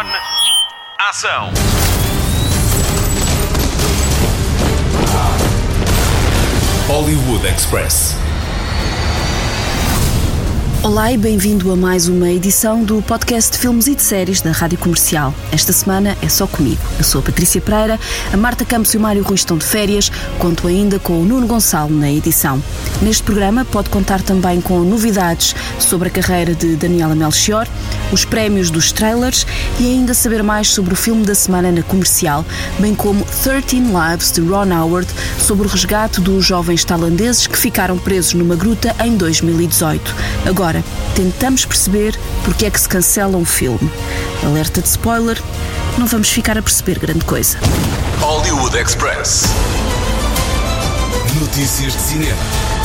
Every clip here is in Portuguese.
On. Ação. Hollywood Express. Olá e bem-vindo a mais uma edição do podcast de filmes e de séries da Rádio Comercial. Esta semana é só comigo. Eu sou a Patrícia Pereira, a Marta Campos e o Mário Rui estão de férias, conto ainda com o Nuno Gonçalo na edição. Neste programa pode contar também com novidades sobre a carreira de Daniela Melchior, os prémios dos trailers e ainda saber mais sobre o filme da semana na Comercial, bem como 13 Lives de Ron Howard sobre o resgate dos jovens tailandeses que ficaram presos numa gruta em 2018. Agora tentamos perceber porque é que se cancela um filme. Alerta de spoiler, não vamos ficar a perceber grande coisa. Hollywood Express. Notícias de cinema.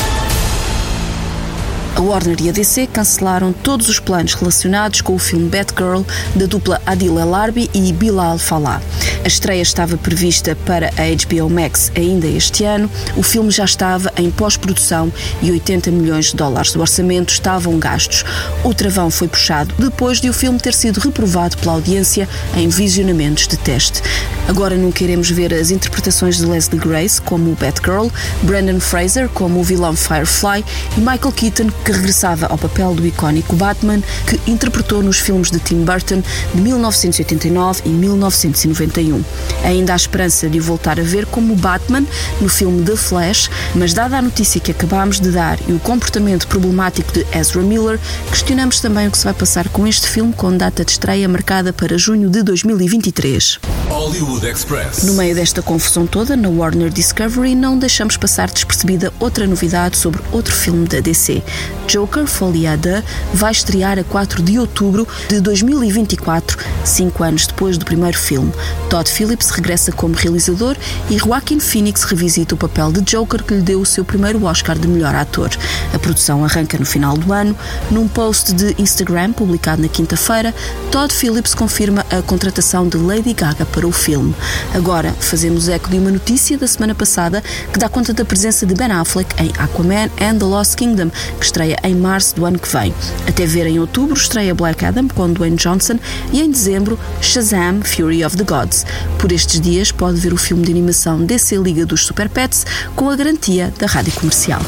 A Warner e a DC cancelaram todos os planos relacionados com o filme Batgirl da dupla Adil El Arbi e Bilal Fallah. A estreia estava prevista para a HBO Max ainda este ano. O filme já estava em pós-produção e 80 milhões de dólares do orçamento estavam gastos. O travão foi puxado depois de o filme ter sido reprovado pela audiência em visionamentos de teste. Agora não queremos ver as interpretações de Leslie Grace como o Batgirl, Brandon Fraser como o vilão Firefly e Michael Keaton que regressava ao papel do icónico Batman que interpretou nos filmes de Tim Burton de 1989 e 1991. Ainda há esperança de o voltar a ver como Batman no filme The Flash, mas dada a notícia que acabámos de dar e o comportamento problemático de Ezra Miller, questionamos também o que se vai passar com este filme com data de estreia marcada para junho de 2023. Hollywood Express. No meio desta confusão toda, na Warner Discovery, não deixamos passar despercebida outra novidade sobre outro filme da DC. Joker Foliada vai estrear a 4 de outubro de 2024, cinco anos depois do primeiro filme. Todd Phillips regressa como realizador e Joaquin Phoenix revisita o papel de Joker que lhe deu o seu primeiro Oscar de melhor ator. A produção arranca no final do ano. Num post de Instagram publicado na quinta-feira, Todd Phillips confirma a contratação de Lady Gaga para o filme. Agora, fazemos eco de uma notícia da semana passada que dá conta da presença de Ben Affleck em Aquaman and the Lost Kingdom, que estreia em março do ano que vem. Até ver em outubro estreia Black Adam com Dwayne Johnson e em dezembro Shazam Fury of the Gods. Por estes dias pode ver o filme de animação DC Liga dos Super Pets com a garantia da rádio comercial.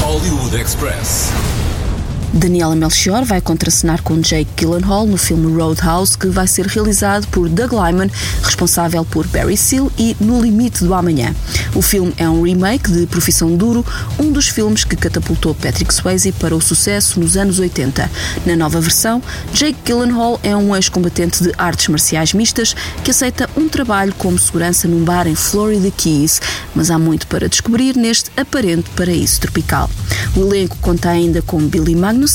Hollywood Express. Daniela Melchior vai contracenar com Jake Gyllenhaal no filme Roadhouse, que vai ser realizado por Doug Lyman, responsável por Barry Seal e No Limite do Amanhã. O filme é um remake de Profissão Duro, um dos filmes que catapultou Patrick Swayze para o sucesso nos anos 80. Na nova versão, Jake Gyllenhaal é um ex-combatente de artes marciais mistas que aceita um trabalho como segurança num bar em Florida Keys, mas há muito para descobrir neste aparente paraíso tropical. O elenco conta ainda com Billy Magnus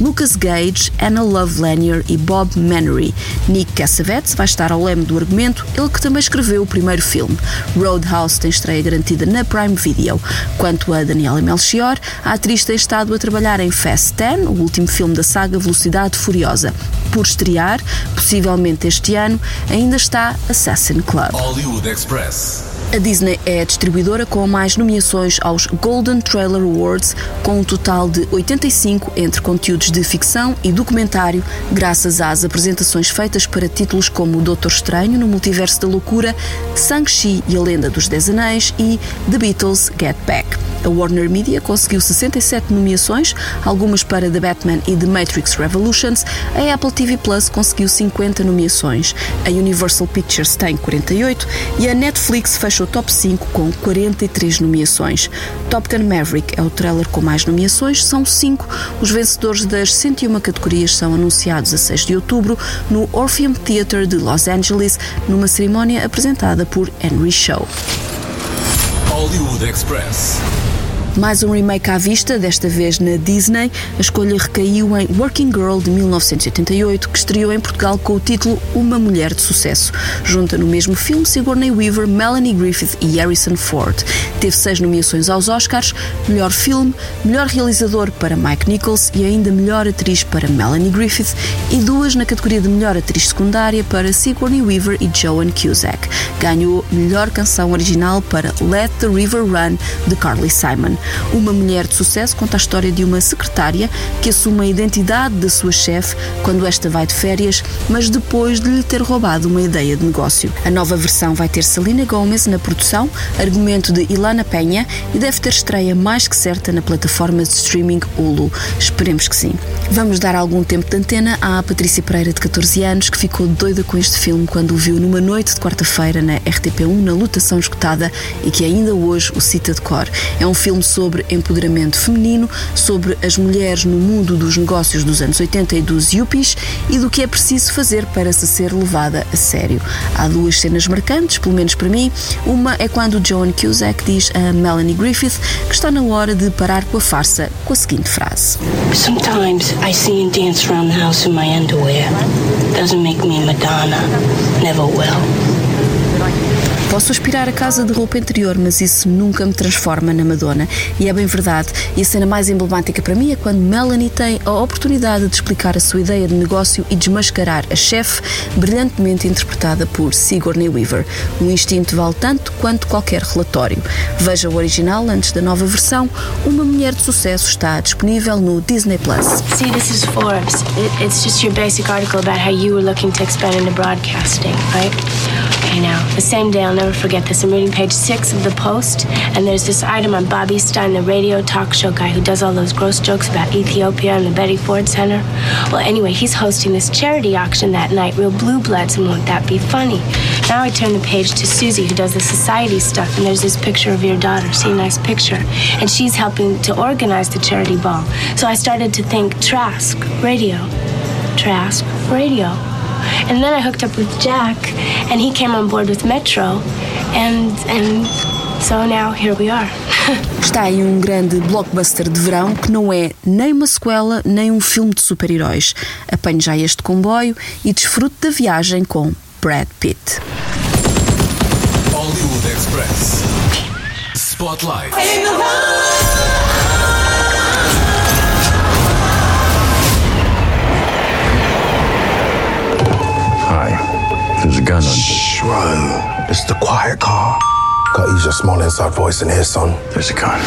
Lucas Gage, Anna Love Lanier e Bob Mannery. Nick Cassavetes vai estar ao leme do argumento, ele que também escreveu o primeiro filme. Roadhouse tem estreia garantida na Prime Video. Quanto a Daniela Melchior, a atriz tem estado a trabalhar em Fast 10, o último filme da saga Velocidade Furiosa. Por estrear, possivelmente este ano, ainda está Assassin Club. Hollywood Express. A Disney é a distribuidora com mais nomeações aos Golden Trailer Awards, com um total de 85 entre conteúdos de ficção e documentário, graças às apresentações feitas para títulos como Doutor Estranho no Multiverso da Loucura, Shang-Chi e a Lenda dos Dez Anéis e The Beatles Get Back. A Warner Media conseguiu 67 nomeações, algumas para The Batman e The Matrix Revolutions. A Apple TV Plus conseguiu 50 nomeações. A Universal Pictures tem 48 e a Netflix fechou o top 5 com 43 nomeações. Top Gun Maverick é o trailer com mais nomeações, são 5. Os vencedores das 101 categorias são anunciados a 6 de outubro no Orpheum Theatre de Los Angeles, numa cerimónia apresentada por Henry Shaw. Hollywood Express. Mais um remake à vista, desta vez na Disney. A escolha recaiu em Working Girl de 1988, que estreou em Portugal com o título Uma Mulher de Sucesso. Junta no mesmo filme Sigourney Weaver, Melanie Griffith e Harrison Ford. Teve seis nomeações aos Oscars: melhor filme, melhor realizador para Mike Nichols e ainda melhor atriz para Melanie Griffith e duas na categoria de melhor atriz secundária para Sigourney Weaver e Joan Cusack. Ganhou melhor canção original para Let the River Run de Carly Simon. Uma Mulher de Sucesso conta a história de uma secretária que assume a identidade da sua chefe quando esta vai de férias, mas depois de lhe ter roubado uma ideia de negócio. A nova versão vai ter Selena Gomez na produção, argumento de Ilana Penha e deve ter estreia mais que certa na plataforma de streaming Hulu. Esperemos que sim. Vamos dar algum tempo de antena à Patrícia Pereira, de 14 anos, que ficou doida com este filme quando o viu numa noite de quarta-feira na RTP1, na lutação esgotada, e que ainda hoje o cita de cor. É um filme sobre empoderamento feminino, sobre as mulheres no mundo dos negócios dos anos 80 e dos yuppies e do que é preciso fazer para se ser levada a sério. Há duas cenas marcantes, pelo menos para mim. Uma é quando Joan Cusack diz a Melanie Griffith que está na hora de parar com a farsa com a seguinte frase: Sometimes I see you dance around the house in my underwear. Doesn't make me Madonna. Never will. Posso aspirar a casa de roupa interior, mas isso nunca me transforma na Madonna. E é bem verdade. E a cena mais emblemática para mim é quando Melanie tem a oportunidade de explicar a sua ideia de negócio e desmascarar a chefe, brilhantemente interpretada por Sigourney Weaver. O instinto vale tanto quanto qualquer relatório. Veja o original antes da nova versão. Uma Mulher de Sucesso está disponível no Disney Plus. See, this is Forbes. It, it's just your basic article about how you were looking to expand into broadcasting, right? Okay, now, the same day, I'll never forget this. I'm reading page six of the Post, and there's this item on Bobby Stein, the radio talk show guy who does all those gross jokes about Ethiopia and the Betty Ford Center. Well, anyway, he's hosting this charity auction that night, Real Blue Bloods, and won't that be funny? Now I turn the page to Susie, who does the society stuff, and there's this picture of your daughter. See, nice picture. And she's helping to organize the charity ball. So I started to think Trask, radio. Trask, radio. And then I hooked up with Jack, and he came on board with Metro, and and so now here we are. Está aí um grande blockbuster de verão que não é nem uma sequela nem um filme de super-heróis. Apanhe já este comboio e desfrute da viagem com Brad Pitt. Hollywood Express. Spotlight. There's a gun on. Shh, run. It's the quiet car. Gotta use your small inside voice in here, son. There's a gun.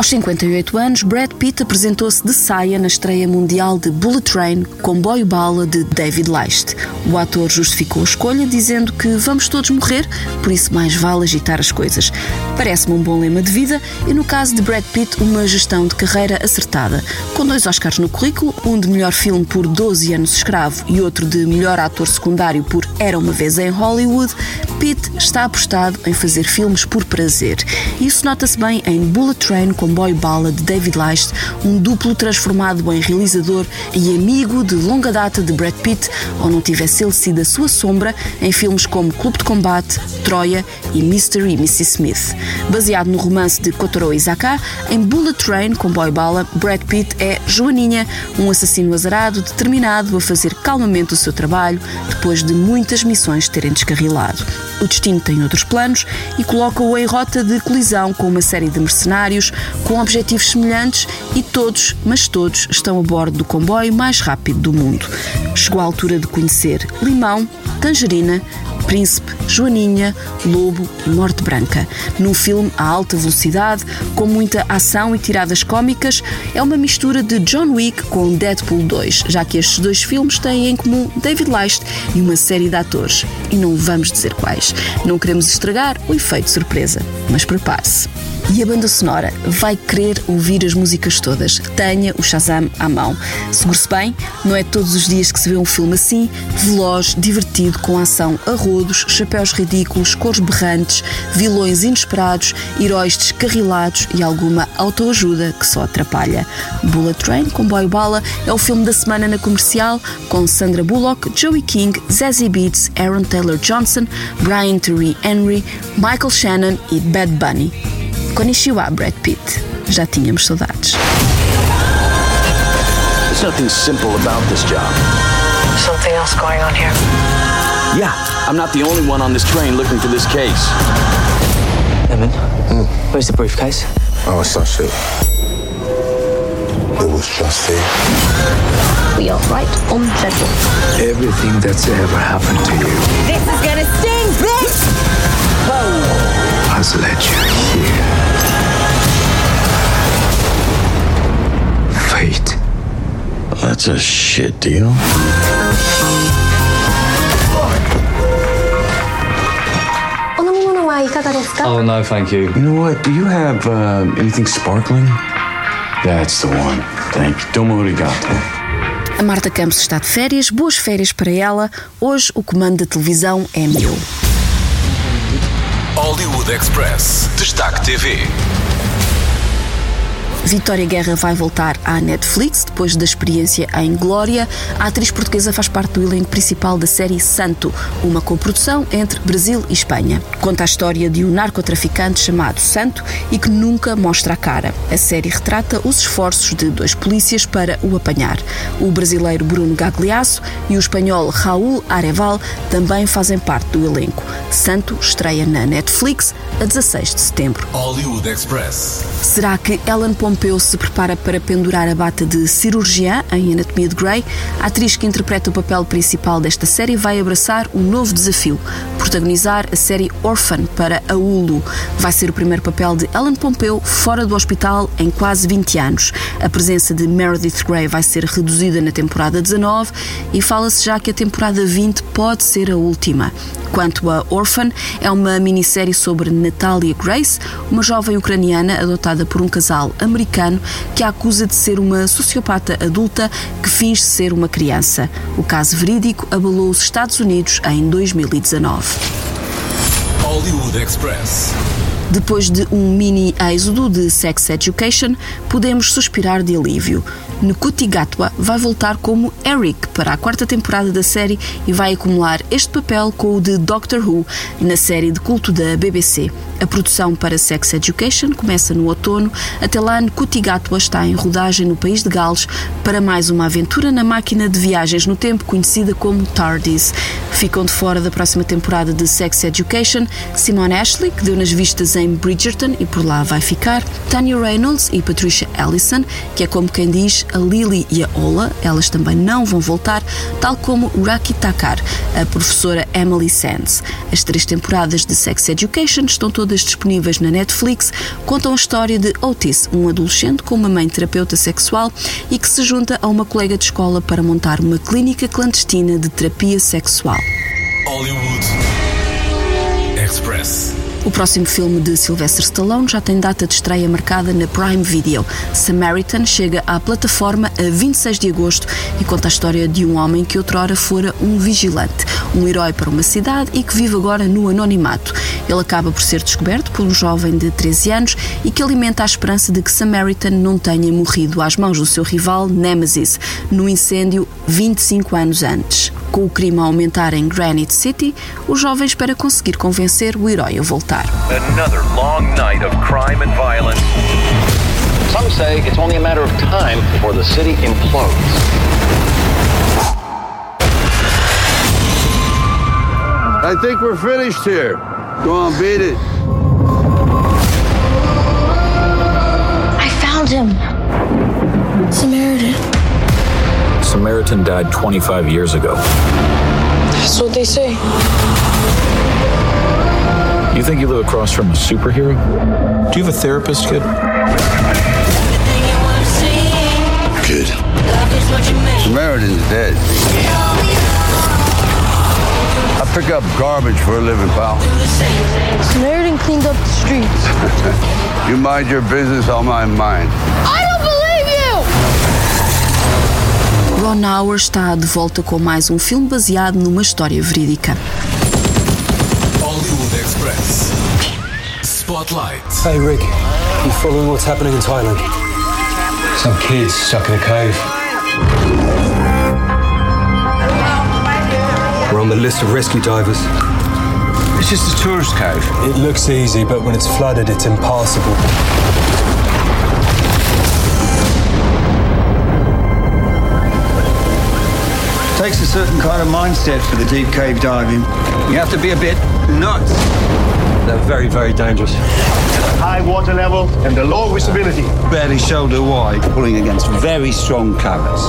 Aos 58 anos, Brad Pitt apresentou-se de saia na estreia mundial de Bullet Train, Comboio Bala de David Leist. O ator justificou a escolha dizendo que vamos todos morrer, por isso mais vale agitar as coisas. Parece-me um bom lema de vida e, no caso de Brad Pitt, uma gestão de carreira acertada. Com dois Oscars no currículo, um de melhor filme por 12 anos escravo e outro de melhor ator secundário por Era uma vez em Hollywood, Pitt está apostado em fazer filmes por prazer. Isso nota-se bem em Bullet Train Comboio Bala de David Leist, um duplo transformado em realizador e amigo de longa data de Brad Pitt, ou não tivesse ele sido a sua sombra em filmes como Clube de Combate, Troia e Mr. e Mrs. Smith. Baseado no romance de Kotaro Isaka, em Bullet Train Comboio Bala, Brad Pitt é Joaninha, um assassino azarado determinado a fazer calmamente o seu trabalho depois de muitas missões terem descarrilado. O destino tem outros planos e coloca-o em rota de colisão com uma série de mercenários com objetivos semelhantes e todos, mas todos, estão a bordo do comboio mais rápido do mundo. Chegou a altura de conhecer Limão, Tangerina, Príncipe, Joaninha, Lobo e Morte Branca. Num filme a alta velocidade, com muita ação e tiradas cómicas, é uma mistura de John Wick com Deadpool 2, já que estes dois filmes têm em comum David Leist e uma série de atores. E não vamos dizer quais. Não queremos estragar o efeito surpresa, mas prepare-se. E a banda sonora vai querer ouvir as músicas todas. Tenha o Shazam à mão. Segure-se bem, não é todos os dias que se vê um filme assim, veloz, divertido, com ação a rodos, chapéus ridículos, cores berrantes, vilões inesperados, heróis descarrilados e alguma autoajuda que só atrapalha. Bullet Train, Comboio Bala, é o filme da semana na comercial, com Sandra Bullock, Joey King, Zazie Beetz, Aaron Taylor Johnson, Brian Terry Henry, Michael Shannon e Bad Bunny. Konnichiwa, Brad Pitt. Já tínhamos saudades. There's nothing simple about this job. Something else going on here. Yeah, I'm not the only one on this train looking for this case. Lemon, where's the briefcase? Oh, it's such shit. It was just here. wheel, right? On wheel. Everything that's ever happened to you This is gonna sting, bitch! has led you here. Fate. That's a shit deal. Oh, no, thank you. You know what? Do you have uh, anything sparkling? That's the one. Thank you. Domo arigato. A Marta Campos está de férias, boas férias para ela. Hoje o comando da televisão é meu. Hollywood Express. Destaque TV. Vitória Guerra vai voltar à Netflix depois da experiência em Glória. A atriz portuguesa faz parte do elenco principal da série Santo, uma coprodução entre Brasil e Espanha. Conta a história de um narcotraficante chamado Santo e que nunca mostra a cara. A série retrata os esforços de dois polícias para o apanhar. O brasileiro Bruno Gagliasso e o espanhol Raul Areval também fazem parte do elenco. Santo estreia na Netflix a 16 de setembro. Hollywood Express. Será que Ellen Pompeo se prepara para pendurar a bata de cirurgiã em Anatomia de Grey? A atriz que interpreta o papel principal desta série vai abraçar um novo desafio: protagonizar a série Orphan para a Hulu. Vai ser o primeiro papel de Ellen Pompeo fora do hospital em quase 20 anos. A presença de Meredith Grey vai ser reduzida na temporada 19 e fala-se já que a temporada 20 pode ser a última. Quanto a Orphan, é uma minissérie sobre Natalia Grace, uma jovem ucraniana adotada por um casal americano que a acusa de ser uma sociopata adulta que finge ser uma criança. O caso verídico abalou os Estados Unidos em 2019. Hollywood Express. Depois de um mini êxodo de Sex Education, podemos suspirar de alívio. Nkuti Gatwa vai voltar como Eric para a quarta temporada da série e vai acumular este papel com o de Doctor Who na série de culto da BBC. A produção para Sex Education começa no outono. Até lá, Nkuti Gatwa está em rodagem no país de Gales para mais uma aventura na máquina de viagens no tempo conhecida como TARDIS. Ficam de fora da próxima temporada de Sex Education Simone Ashley, que deu nas vistas em Bridgerton e por lá vai ficar, Tanya Reynolds e Patricia Ellison, que é como quem diz a Lily e a Ola, elas também não vão voltar, tal como Raki Takar, a professora Emily Sands. As três temporadas de Sex Education estão todas disponíveis na Netflix, contam a história de Otis, um adolescente com uma mãe terapeuta sexual e que se junta a uma colega de escola para montar uma clínica clandestina de terapia sexual. Hollywood Express. O próximo filme de Sylvester Stallone já tem data de estreia marcada na Prime Video. Samaritan chega à plataforma a 26 de agosto e conta a história de um homem que outrora fora um vigilante, um herói para uma cidade e que vive agora no anonimato. Ele acaba por ser descoberto por um jovem de 13 anos e que alimenta a esperança de que Samaritan não tenha morrido às mãos do seu rival Nemesis no incêndio 25 anos antes. Com o crime a aumentar em Granite City, o jovem espera conseguir convencer o herói a voltar. Another long night of crime and violence. Some say it's only a matter of time before the city implodes. I think we're finished here. Go on, beat it. I found him. Samaritan. Samaritan died 25 years ago. That's what they say. You think you live across from a superhero? Do you have a therapist, kid? Good. Samaritan's dead. I pick up garbage for a living, pal. Samaritan cleaned up the streets. You mind your business, I'll mind mine. I don't believe you! Ron Howard está de volta com mais um filme baseado numa história verídica. Hollywood Express. Spotlight. Hey Rick, you following what's happening in Thailand? Some kids stuck in a cave. We're on the list of rescue divers. It's just a tourist cave. It looks easy, but when it's flooded, it's impassable. Certain kind of mindset for the deep cave diving. You have to be a bit nuts. They're very, very dangerous. High water level and the low visibility. Barely shoulder wide, pulling against very strong currents.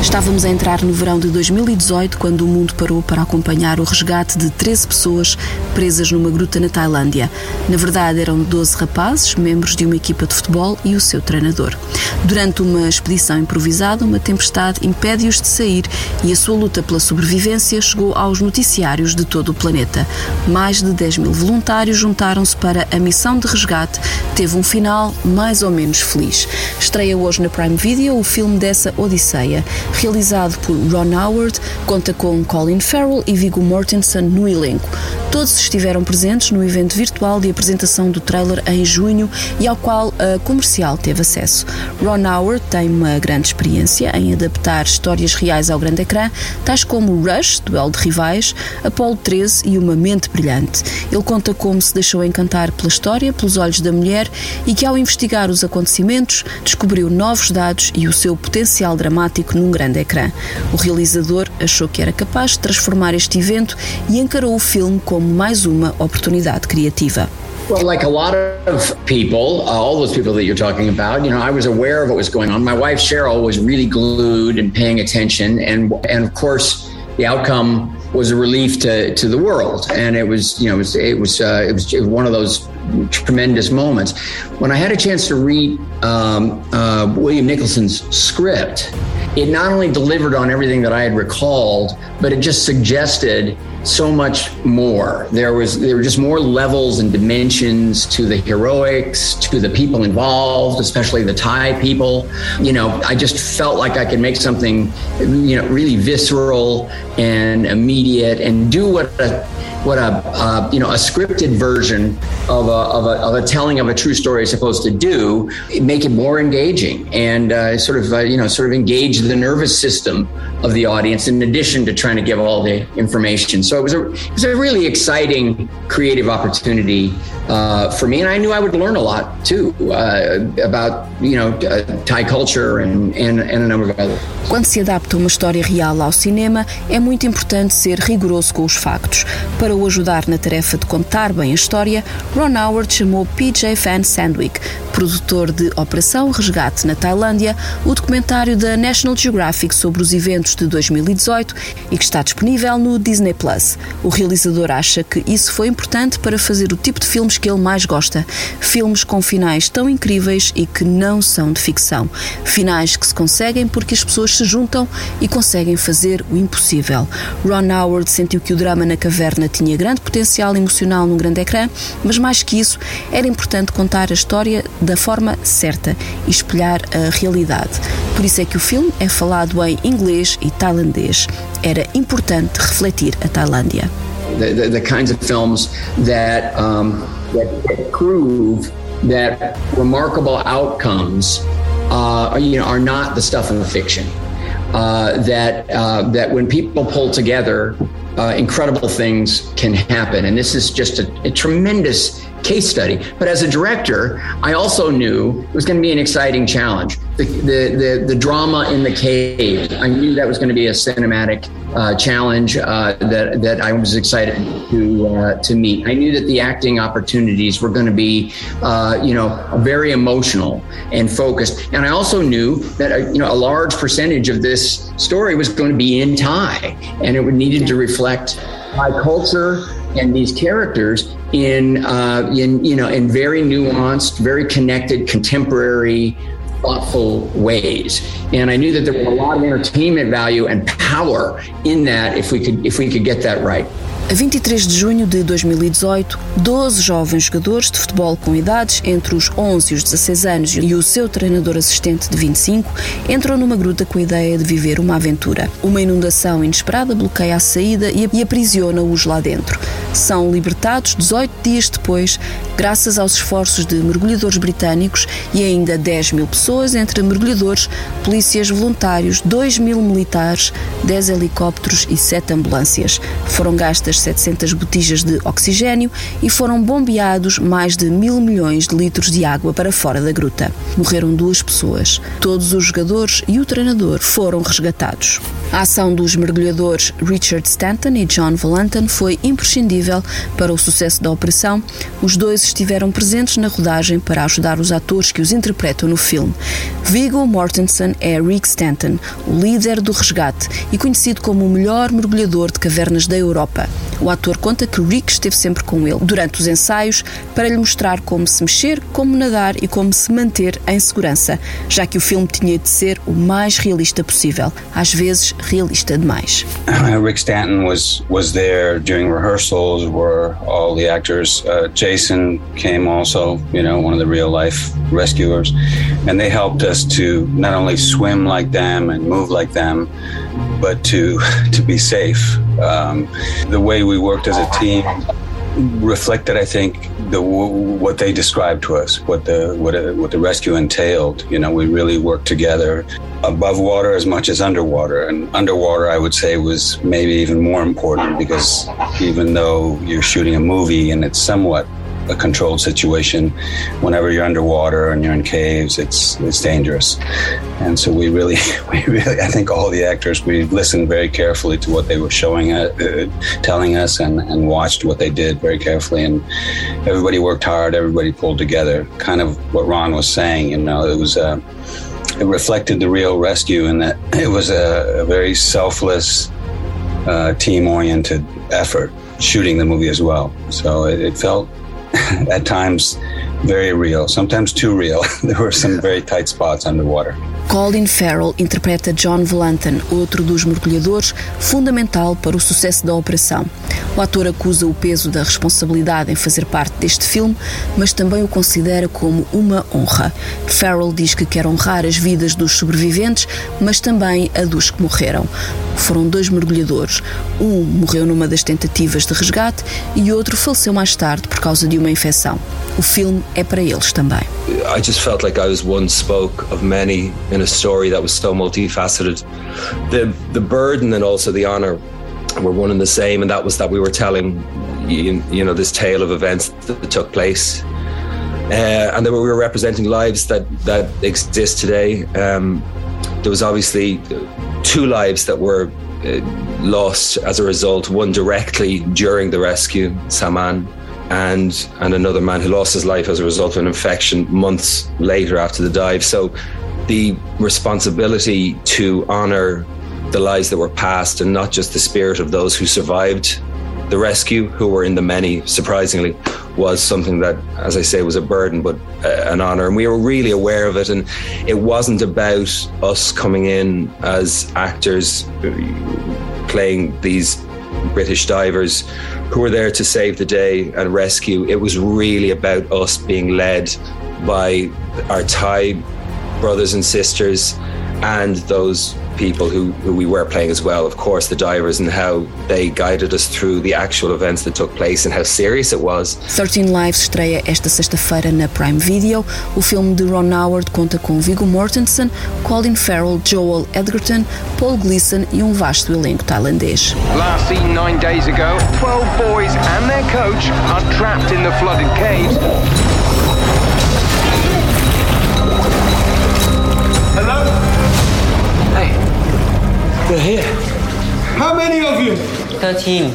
Estávamos a entrar no verão de 2018 quando o mundo parou para acompanhar o resgate de 13 pessoas presas numa gruta na Tailândia. Na verdade, eram 12 rapazes, membros de uma equipa de futebol e o seu treinador. Durante uma expedição improvisada, uma tempestade impede-os de sair e a sua luta pela sobrevivência chegou aos noticiários de todo o planeta. Mais de 10 mil voluntários juntaram-se para a missão de resgate. Teve um final mais ou menos feliz. Estreia hoje na Prime Video o filme dessa Odisseia. Realizado por Ron Howard, conta com Colin Farrell e Viggo Mortensen no elenco. Todos estiveram presentes no evento virtual de apresentação do trailer em junho e ao qual a comercial teve acesso. Ron Howard tem uma grande experiência em adaptar histórias reais ao grande ecrã, tais como Rush, Duelo de Rivais, Apollo 13 e Uma Mente Brilhante. Ele conta como se deixou encantar pela história, pelos olhos da mulher e que, ao investigar os acontecimentos, descobriu novos dados e o seu potencial dramático num grande ecrã. O realizador achou que era capaz de transformar este evento e encarou o filme como mais uma oportunidade criativa. Well, like a lot of people, uh, all those people that you're talking about, you know, I was aware of what was going on. My wife Cheryl was really glued and paying attention, and and of course, the outcome was a relief to to the world. And it was, you know, it was it was uh, it was one of those tremendous moments. When I had a chance to read um, uh, William Nicholson's script, it not only delivered on everything that I had recalled, but it just suggested so much more. There was there were just more levels and dimensions to the heroics, to the people involved, especially the Thai people. You know, I just felt like I could make something, you know, really visceral and immediate, and do what a what a uh, you know a scripted version of a, of a, of a telling of a true story is supposed to do make it more engaging and uh, sort of uh, you know sort of engage the nervous system of the audience in addition to trying to give all the information so it was a it was a really exciting creative opportunity uh, for me and I knew I would learn a lot too uh, about you know uh, Thai culture and, and, and a number of other Quando se adapta uma história real ao cinema, é muito importante ser rigoroso com os factos. Para o ajudar na tarefa de contar bem a história, Ron Howard chamou PJ Van Sandwick, produtor de Operação Resgate na Tailândia, o documentário da National Geographic sobre os eventos de 2018 e que está disponível no Disney Plus. O realizador acha que isso foi importante para fazer o tipo de filmes que ele mais gosta, filmes com finais tão incríveis e que não são de ficção, finais que se conseguem porque as pessoas se juntam e conseguem fazer o impossível. Ron Howard sentiu que o drama na caverna tinha grande potencial emocional num grande ecrã, mas mais que isso, era importante contar a história da forma certa e espelhar a realidade. Por isso é que o filme é falado em inglês e tailandês. Era importante refletir a Tailândia. The, the, the kinds of films that, um, that, that prove that remarkable outcomes uh, you know, are not the stuff of fiction. Uh, that uh, that when people pull together, uh, incredible things can happen. And this is just a, a, tremendous case study. But as a director, I also knew it was going to be an exciting challenge. The, the, the, the drama in the cave, I knew that was going to be a cinematic uh, challenge uh, that, that I was excited to, uh, to meet. I knew that the acting opportunities were going to be, uh, you know, very emotional and focused. And I also knew that, uh, you know, a large percentage of this story was going to be in Thai and it would needed to reflect Thai culture and these characters in uh, in you know in very nuanced, very connected, contemporary, thoughtful ways. And I knew that there was a lot of entertainment value and power in that if we could if we could get that right. A 23 de junho de 2018, 12 jovens jogadores de futebol com idades entre os 11 e os 16 anos e o seu treinador assistente de 25 entram numa gruta com a ideia de viver uma aventura. Uma inundação inesperada bloqueia a saída e aprisiona-os lá dentro. São libertados 18 dias depois, graças aos esforços de mergulhadores britânicos e ainda 10 mil pessoas, entre mergulhadores, polícias voluntários, 2 mil militares, 10 helicópteros e 7 ambulâncias. Foram gastas 700 botijas de oxigênio e foram bombeados mais de mil milhões de litros de água para fora da gruta. Morreram duas pessoas. Todos os jogadores e o treinador foram resgatados. A ação dos mergulhadores Richard Stanton e John Valentin foi imprescindível para o sucesso da operação. Os dois estiveram presentes na rodagem para ajudar os atores que os interpretam no filme. Viggo Mortensen é Rick Stanton, o líder do resgate e conhecido como o melhor mergulhador de cavernas da Europa. O ator conta que Rick esteve sempre com ele durante os ensaios para lhe mostrar como se mexer, como nadar e como se manter em segurança, já que o filme tinha de ser o mais realista possível, às vezes realista demais. Rick Stanton was was there during rehearsals where all the actors uh, Jason came also, you know, one of the real life rescuers, and they helped us to not only swim like them and move like them, but to to be safe. Um, the way we worked as a team reflected, I think, the what they described to us, what the what, what the rescue entailed. You know, we really worked together above water as much as underwater, and underwater, I would say, was maybe even more important because even though you're shooting a movie and it's somewhat a controlled situation. Whenever you're underwater and you're in caves, it's it's dangerous. And so we really, we really, I think all the actors we listened very carefully to what they were showing, uh, telling us, and and watched what they did very carefully. And everybody worked hard. Everybody pulled together. Kind of what Ron was saying. You know, it was. Uh, it reflected the real rescue in that it was a, a very selfless, uh, team-oriented effort shooting the movie as well. So it, it felt at times very real, sometimes too real. there were some very tight spots underwater. Colin Farrell interpreta John Valentin, outro dos mergulhadores, fundamental para o sucesso da operação. O ator acusa o peso da responsabilidade em fazer parte deste filme, mas também o considera como uma honra. Farrell diz que quer honrar as vidas dos sobreviventes, mas também a dos que morreram. Foram dois mergulhadores. Um morreu numa das tentativas de resgate e outro faleceu mais tarde por causa de uma infecção. O filme é para eles também. I just felt like I was one spoke of many in a story that was so multifaceted. The the burden and also the honor were one and the same, and that was that we were telling you, you know this tale of events that took place. Uh, and that we were representing lives that that exist today. Um, there was obviously two lives that were uh, lost as a result. One directly during the rescue, Saman, and and another man who lost his life as a result of an infection months later after the dive. So the responsibility to honor the lives that were passed and not just the spirit of those who survived the rescue, who were in the many, surprisingly, was something that, as I say, was a burden, but uh, an honor. And we were really aware of it. And it wasn't about us coming in as actors uh, playing these British divers who were there to save the day and rescue. It was really about us being led by our Thai brothers and sisters and those people who, who we were playing as well, of course, the divers, and how they guided us through the actual events that took place and how serious it was. 13 Lives estreia esta sexta-feira na Prime Video. O filme de Ron Howard conta com Viggo Mortensen, Colin Farrell, Joel Edgerton, Paul Gleason e um vasto elenco tailandês. Last seen nine days ago, 12 boys and their coach are trapped in the flooded caves. Hello? Hey, they're here. How many of you? 13.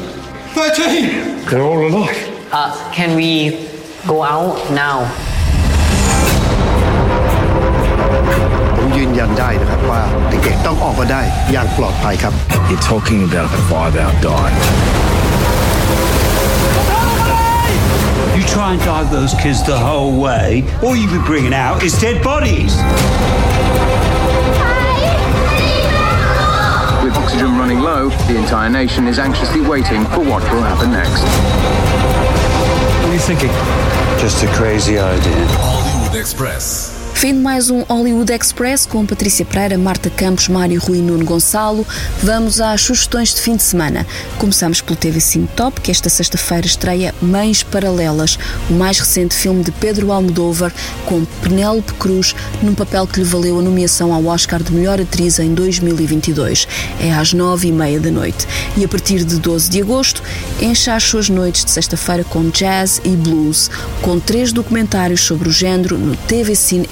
13? They're all alive. Uh, can we go out now? ผมยืนยันได้นะครับว่าเด็กๆต้องออกมาได้อย่างปลอดภัยครับ You're talking about a five-hour dive. You try and dive those kids the whole way, all you'll be bringing out is dead bodies. With oxygen running low, the entire nation is anxiously waiting for what will happen next. What are you thinking? Just a crazy idea. Hollywood Express. Fim de mais um Hollywood Express com Patrícia Pereira, Marta Campos, Mário Rui Nuno Gonçalo. Vamos às sugestões de fim de semana. Começamos pelo TV Top, que esta sexta-feira estreia Mães Paralelas, o mais recente filme de Pedro Almodóvar, com Penélope Cruz, num papel que lhe valeu a nomeação ao Oscar de Melhor Atriz em 2022. É às nove e meia da noite. E a partir de 12 de agosto, enche as suas noites de sexta-feira com jazz e blues, com três documentários sobre o género no TV Cine.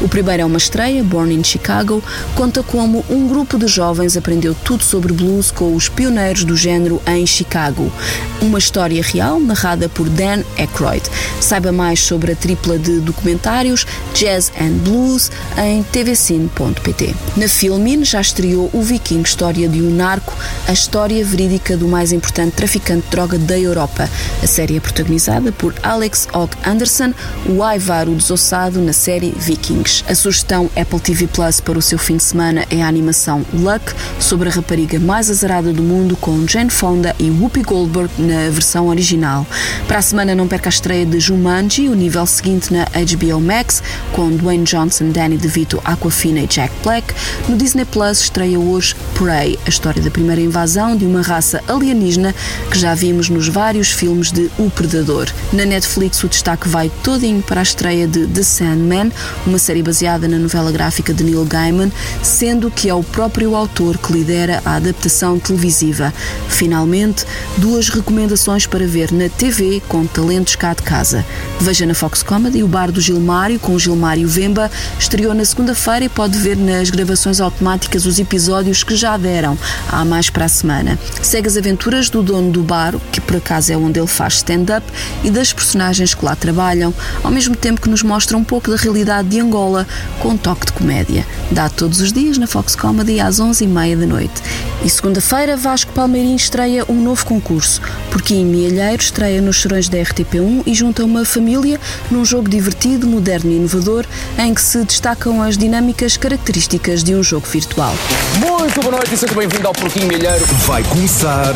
O primeiro é uma estreia, Born in Chicago, conta como um grupo de jovens aprendeu tudo sobre blues com os pioneiros do género em Chicago. Uma história real narrada por Dan Aykroyd. Saiba mais sobre a tripla de documentários Jazz and Blues em tvcine.pt. Na Filmin já estreou o Viking, história de um narco, a história verídica do mais importante traficante de droga da Europa. A série é protagonizada por Alex Og Anderson, o Aivaro desossado na série Vikings. A sugestão Apple TV Plus para o seu fim de semana é a animação Luck, sobre a rapariga mais azarada do mundo, com Jane Fonda e Whoopi Goldberg na versão original. Para a semana não perca a estreia de Jumanji, o nível seguinte na HBO Max, com Dwayne Johnson, Danny DeVito, Aquafina e Jack Black. No Disney Plus estreia hoje Prey, a história da primeira invasão de uma raça alienígena que já vimos nos vários filmes de O Predador. Na Netflix o destaque vai todinho para a estreia de The Sandman, uma série baseada na novela gráfica de Neil Gaiman, sendo que é o próprio autor que lidera a adaptação televisiva. Finalmente, duas recomendações para ver na TV com talentos cá de casa. Veja na Fox Comedy o Bar do Gilmário com Gilmário Vemba, estreou na segunda-feira e pode ver nas gravações automáticas os episódios que já deram. Há mais para a semana. Segue as aventuras do dono do bar, que por acaso é onde ele faz stand-up, e das personagens que lá trabalham, ao mesmo tempo que nos mostra um pouco da realidade de Angola, com um toque de comédia. Dá todos os dias na Fox Comedy às 11h30 da noite. E segunda-feira, Vasco Palmeirim estreia um novo concurso. Porquinho Mielheiro estreia nos Serões da RTP1 e junta uma família num jogo divertido, moderno e inovador, em que se destacam as dinâmicas características de um jogo virtual. Muito boa noite e seja bem-vindo ao Porquinho Milheiro. Vai começar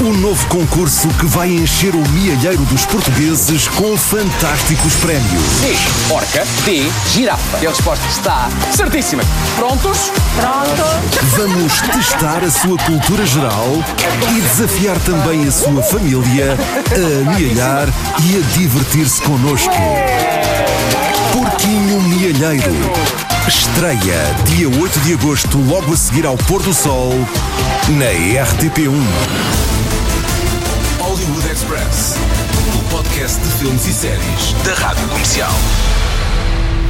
o novo concurso que vai encher o mielheiro dos portugueses com fantásticos prémios. C, orca, D, girafa. E a resposta está certíssima. Prontos? Pronto. Vamos testar a sua cultura geral e desafiar também a sua família a amealhar e a divertir-se connosco. Porquinho Mielheiro. Estreia dia 8 de agosto, logo a seguir ao pôr do sol, na RTP1. Hollywood Express, o podcast de filmes e séries da Rádio Comercial.